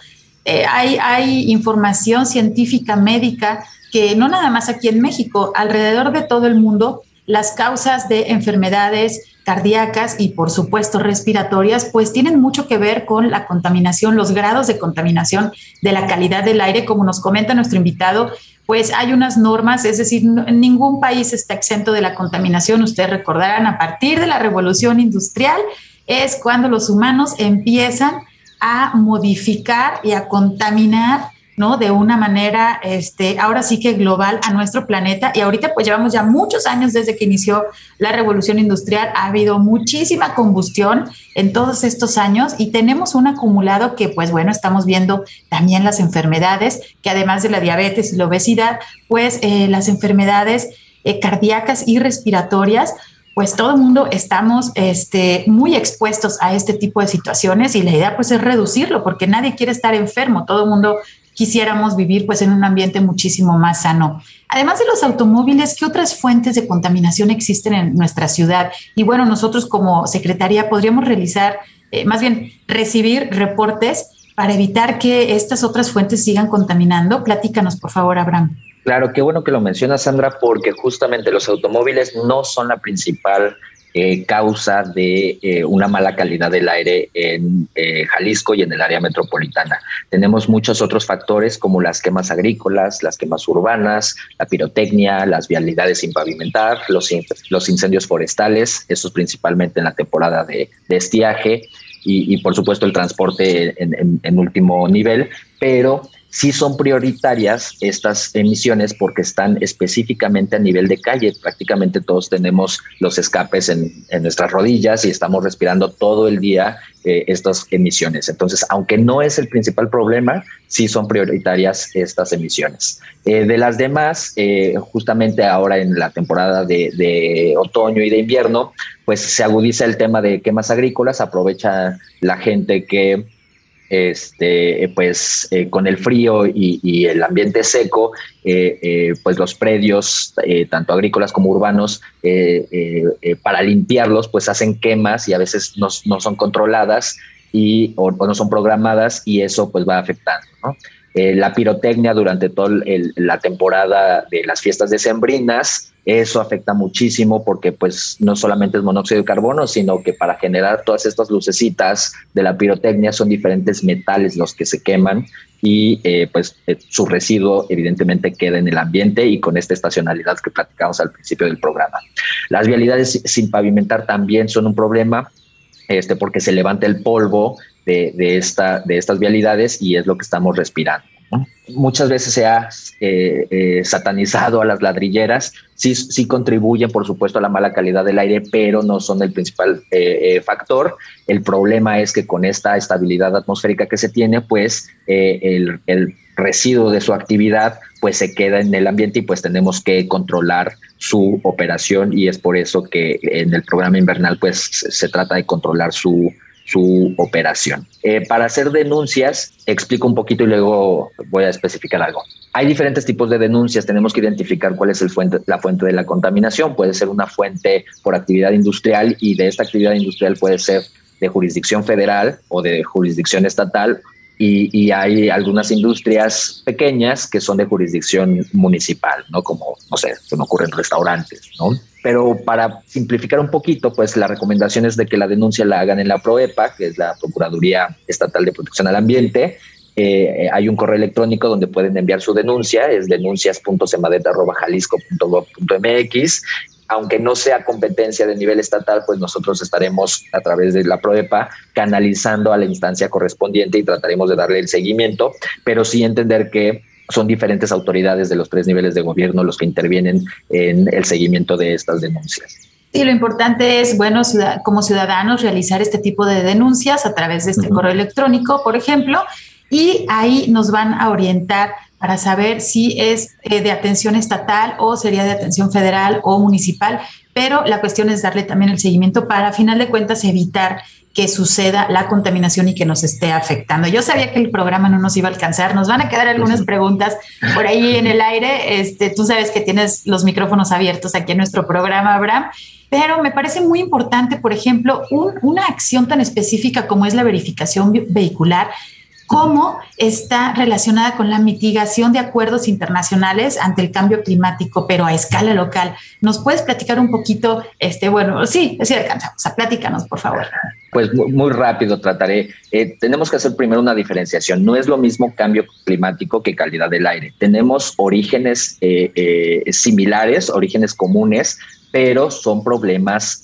eh, hay, hay información científica médica que no nada más aquí en México, alrededor de todo el mundo, las causas de enfermedades cardíacas y por supuesto respiratorias, pues tienen mucho que ver con la contaminación, los grados de contaminación de la calidad del aire, como nos comenta nuestro invitado, pues hay unas normas, es decir, ningún país está exento de la contaminación. Ustedes recordarán, a partir de la revolución industrial es cuando los humanos empiezan a modificar y a contaminar ¿no? De una manera, este, ahora sí que global a nuestro planeta. Y ahorita pues llevamos ya muchos años desde que inició la revolución industrial. Ha habido muchísima combustión en todos estos años y tenemos un acumulado que pues bueno, estamos viendo también las enfermedades, que además de la diabetes y la obesidad, pues eh, las enfermedades eh, cardíacas y respiratorias pues todo el mundo estamos este, muy expuestos a este tipo de situaciones y la idea pues es reducirlo porque nadie quiere estar enfermo, todo el mundo quisiéramos vivir pues en un ambiente muchísimo más sano. Además de los automóviles, ¿qué otras fuentes de contaminación existen en nuestra ciudad? Y bueno, nosotros como Secretaría podríamos realizar, eh, más bien recibir reportes para evitar que estas otras fuentes sigan contaminando. Platícanos, por favor, Abraham. Claro, qué bueno que lo mencionas, Sandra, porque justamente los automóviles no son la principal eh, causa de eh, una mala calidad del aire en eh, Jalisco y en el área metropolitana. Tenemos muchos otros factores como las quemas agrícolas, las quemas urbanas, la pirotecnia, las vialidades sin pavimentar, los, incendios forestales, estos principalmente en la temporada de, estiaje y, por supuesto el transporte en último nivel, pero sí son prioritarias estas emisiones porque están específicamente a nivel de calle. Prácticamente todos tenemos los escapes en, nuestras rodillas y estamos respirando todo el día eh, estas emisiones. Entonces, aunque no es el principal problema, sí son prioritarias estas emisiones. Eh, de las demás, eh, justamente ahora en la temporada de, de otoño y de invierno, pues se agudiza el tema de quemas agrícolas, aprovecha la gente que este, pues eh, con el frío y, el ambiente seco, eh, eh, pues los predios, tanto agrícolas como urbanos, para limpiarlos, pues hacen quemas y a veces no, son controladas y, o, no son programadas y eso pues va afectando. la pirotecnia durante toda la temporada de las fiestas decembrinas eso afecta muchísimo porque pues no solamente es monóxido de carbono, sino que para generar todas estas lucecitas de la pirotecnia son diferentes metales los que se queman y eh, pues eh, su residuo evidentemente queda en el ambiente y con esta estacionalidad que platicamos al principio del programa. Las vialidades sin pavimentar también son un problema este, porque se levanta el polvo de, de, esta, de estas vialidades y es lo que estamos respirando. Muchas veces se ha eh, eh, satanizado a las ladrilleras, sí, sí contribuyen por supuesto a la mala calidad del aire, pero no son el principal eh, factor. El problema es que con esta estabilidad atmosférica que se tiene, pues el, el residuo de su actividad pues se queda en el ambiente y pues tenemos que controlar su operación y es por eso que en el programa invernal pues se trata de controlar su, su operación. Eh, para hacer denuncias, explico un poquito y luego voy a especificar algo. Hay diferentes tipos de denuncias, tenemos que identificar cuál es el fuente, la fuente de la contaminación. Puede ser una fuente por actividad industrial y de esta actividad industrial puede ser de jurisdicción federal o de jurisdicción estatal y, hay algunas industrias pequeñas que son de jurisdicción municipal, ¿no? Como, no sé, se me ocurren restaurantes, ¿no? Pero para simplificar un poquito, pues la recomendación es de que la denuncia la hagan en la PROEPA, que es la Procuraduría Estatal de Protección al Ambiente. Eh, hay un correo electrónico donde pueden enviar su denuncia, es denuncias.semadeta.jalisco.gov.mx aunque no sea competencia de nivel estatal, pues nosotros estaremos a través de la PROEPA canalizando a la instancia correspondiente y trataremos de darle el seguimiento, pero sí entender que son diferentes autoridades de los tres niveles de gobierno los que intervienen en el seguimiento de estas denuncias. Sí, lo importante es, bueno, como ciudadanos realizar este tipo de denuncias a través de este correo electrónico, por ejemplo, y ahí nos van a orientar para saber si es eh, de atención estatal o sería de atención federal o municipal, pero la cuestión es darle también el seguimiento para, a final de cuentas, evitar que suceda la contaminación y que nos esté afectando. Yo sabía que el programa no nos iba a alcanzar, nos van a quedar algunas preguntas por ahí en el aire. Este, tú sabes que tienes los micrófonos abiertos aquí en nuestro programa, Abraham, pero me parece muy importante, por ejemplo, una acción tan específica como es la verificación vehicular cómo está relacionada con la mitigación de acuerdos internacionales ante el cambio climático, pero a escala local. ¿Nos puedes platicar un poquito? Este, bueno, sí, sí alcanzamos. A platícanos, por favor. Pues muy, rápido trataré. Eh, tenemos que hacer primero una diferenciación. No es lo mismo cambio climático que calidad del aire. Tenemos orígenes eh, eh, similares, orígenes comunes, pero son problemas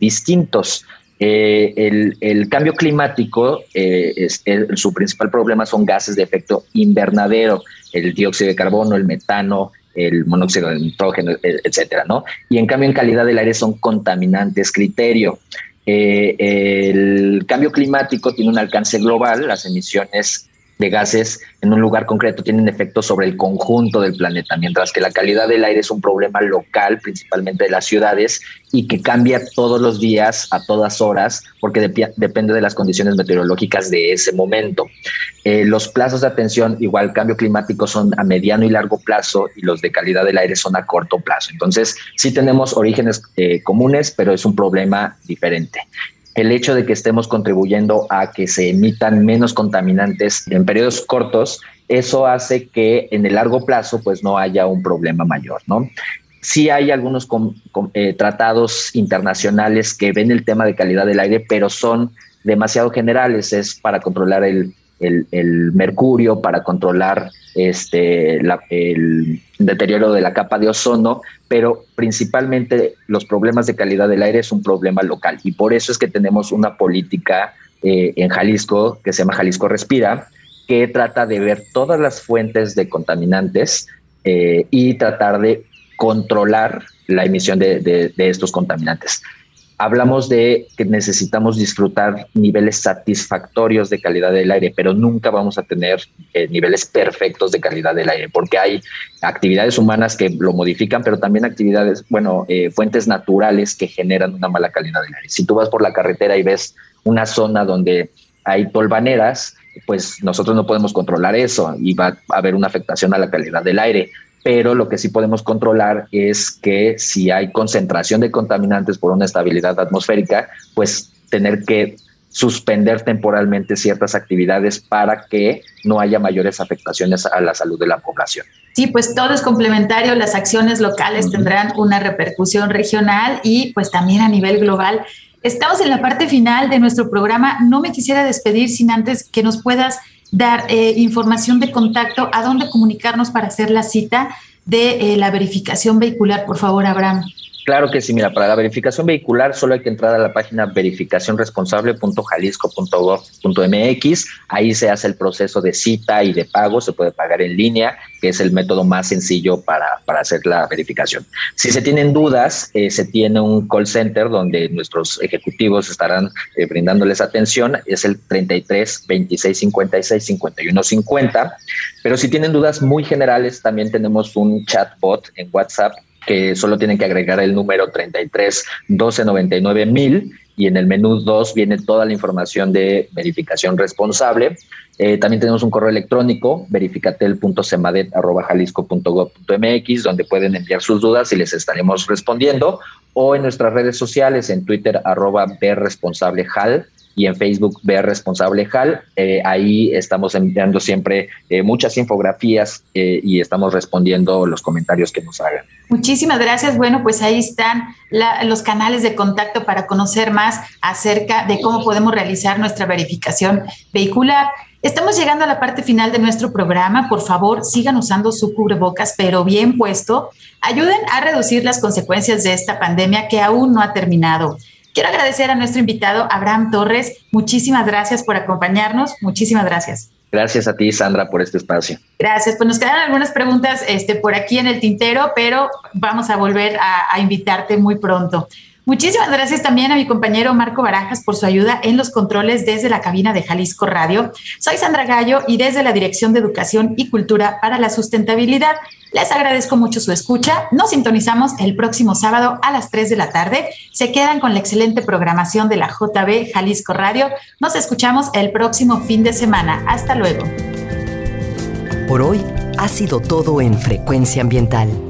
distintos. Eh, el, cambio climático, es, su principal problema son gases de efecto invernadero, el dióxido de carbono, el metano, el monóxido de nitrógeno, e, etcétera, ¿no? Y en cambio, en calidad del aire son contaminantes criterio. Eh, el cambio climático tiene un alcance global, las emisiones de gases en un lugar concreto tienen efectos sobre el conjunto del planeta, mientras que la calidad del aire es un problema local, principalmente de las ciudades, y que cambia todos los días, a todas horas, porque depende de las condiciones meteorológicas de ese momento. Eh, los plazos de atención, igual cambio climático, son a mediano y largo plazo, y los de calidad del aire son a corto plazo. Entonces, sí tenemos orígenes eh, comunes, pero es un problema diferente el hecho de que estemos contribuyendo a que se emitan menos contaminantes en periodos cortos, eso hace que en el largo plazo pues no haya un problema mayor, ¿no? sí hay algunos eh, tratados internacionales que ven el tema de calidad del aire, pero son demasiado generales. Es para controlar el, mercurio, para controlar este, el deterioro de la capa de ozono, pero principalmente los problemas de calidad del aire es un problema local. Y por eso es que tenemos una política eh, en Jalisco que se llama Jalisco Respira, que trata de ver todas las fuentes de contaminantes eh, y tratar de controlar la emisión de, estos contaminantes. Hablamos de que necesitamos disfrutar niveles satisfactorios de calidad del aire, pero nunca vamos a tener eh, niveles perfectos de calidad del aire, porque hay actividades humanas que lo modifican, pero también actividades, bueno, fuentes naturales que generan una mala calidad del aire. Si tú vas por la carretera y ves una zona donde hay tolvaneras, pues nosotros no podemos controlar eso y va a haber una afectación a la calidad del aire. Pero lo que sí podemos controlar es que si hay concentración de contaminantes por una estabilidad atmosférica, pues tener que suspender temporalmente ciertas actividades para que no haya mayores afectaciones a la salud de la población. Sí, pues todo es complementario, las acciones locales tendrán una repercusión regional y pues también a nivel global. Estamos en la parte final de nuestro programa. No me quisiera despedir sin antes que nos puedas dar eh, información de contacto, a dónde comunicarnos para hacer la cita de eh, la verificación vehicular, por favor, Abraham. Claro que sí, mira, para la verificación vehicular solo hay que entrar a la página verificacionresponsable.jalisco.gov.mx. Ahí se hace el proceso de cita y de pago, se puede pagar en línea, que es el método más sencillo para, hacer la verificación. Si se tienen dudas, eh, se tiene un call center donde nuestros ejecutivos estarán eh, brindándoles atención, es el 33 26 56 51 50. Pero si tienen dudas muy generales, también tenemos un chatbot en WhatsApp que solo tienen que agregar el número 33 12 99 mil y en el menú 2 viene toda la información de verificación responsable. Eh, también tenemos un correo electrónico, verificatel.semadet.jalisco.gov.mx, donde pueden enviar sus dudas y les estaremos respondiendo, o en nuestras redes sociales, en Twitter, arroba y en Facebook Ver. Eh, ahí estamos enviando siempre eh, muchas infografías y estamos respondiendo los comentarios que nos hagan. Muchísimas gracias. Bueno, pues ahí están los canales de contacto para conocer más acerca de cómo podemos realizar nuestra verificación vehicular. Estamos llegando a la parte final de nuestro programa. Por favor, sigan usando su cubrebocas, pero bien puesto. Ayuden a reducir las consecuencias de esta pandemia que aún no ha terminado. Quiero agradecer a nuestro invitado, Abraham Torres. Muchísimas gracias por acompañarnos. Muchísimas gracias. Gracias a ti, Sandra, por este espacio. Gracias. Pues nos quedan algunas preguntas este, por aquí en el tintero, pero vamos a volver a invitarte muy pronto. Muchísimas gracias también a mi compañero Marco Barajas por su ayuda en los controles desde la cabina de Jalisco Radio. Soy Sandra Gallo y desde la Dirección de Educación y Cultura para la Sustentabilidad les agradezco mucho su escucha. Nos sintonizamos el próximo sábado a las 3 de la tarde. Se quedan con la excelente programación de la JB Jalisco Radio. Nos escuchamos el próximo fin de semana. Hasta luego. Por hoy ha sido todo en Frecuencia Ambiental.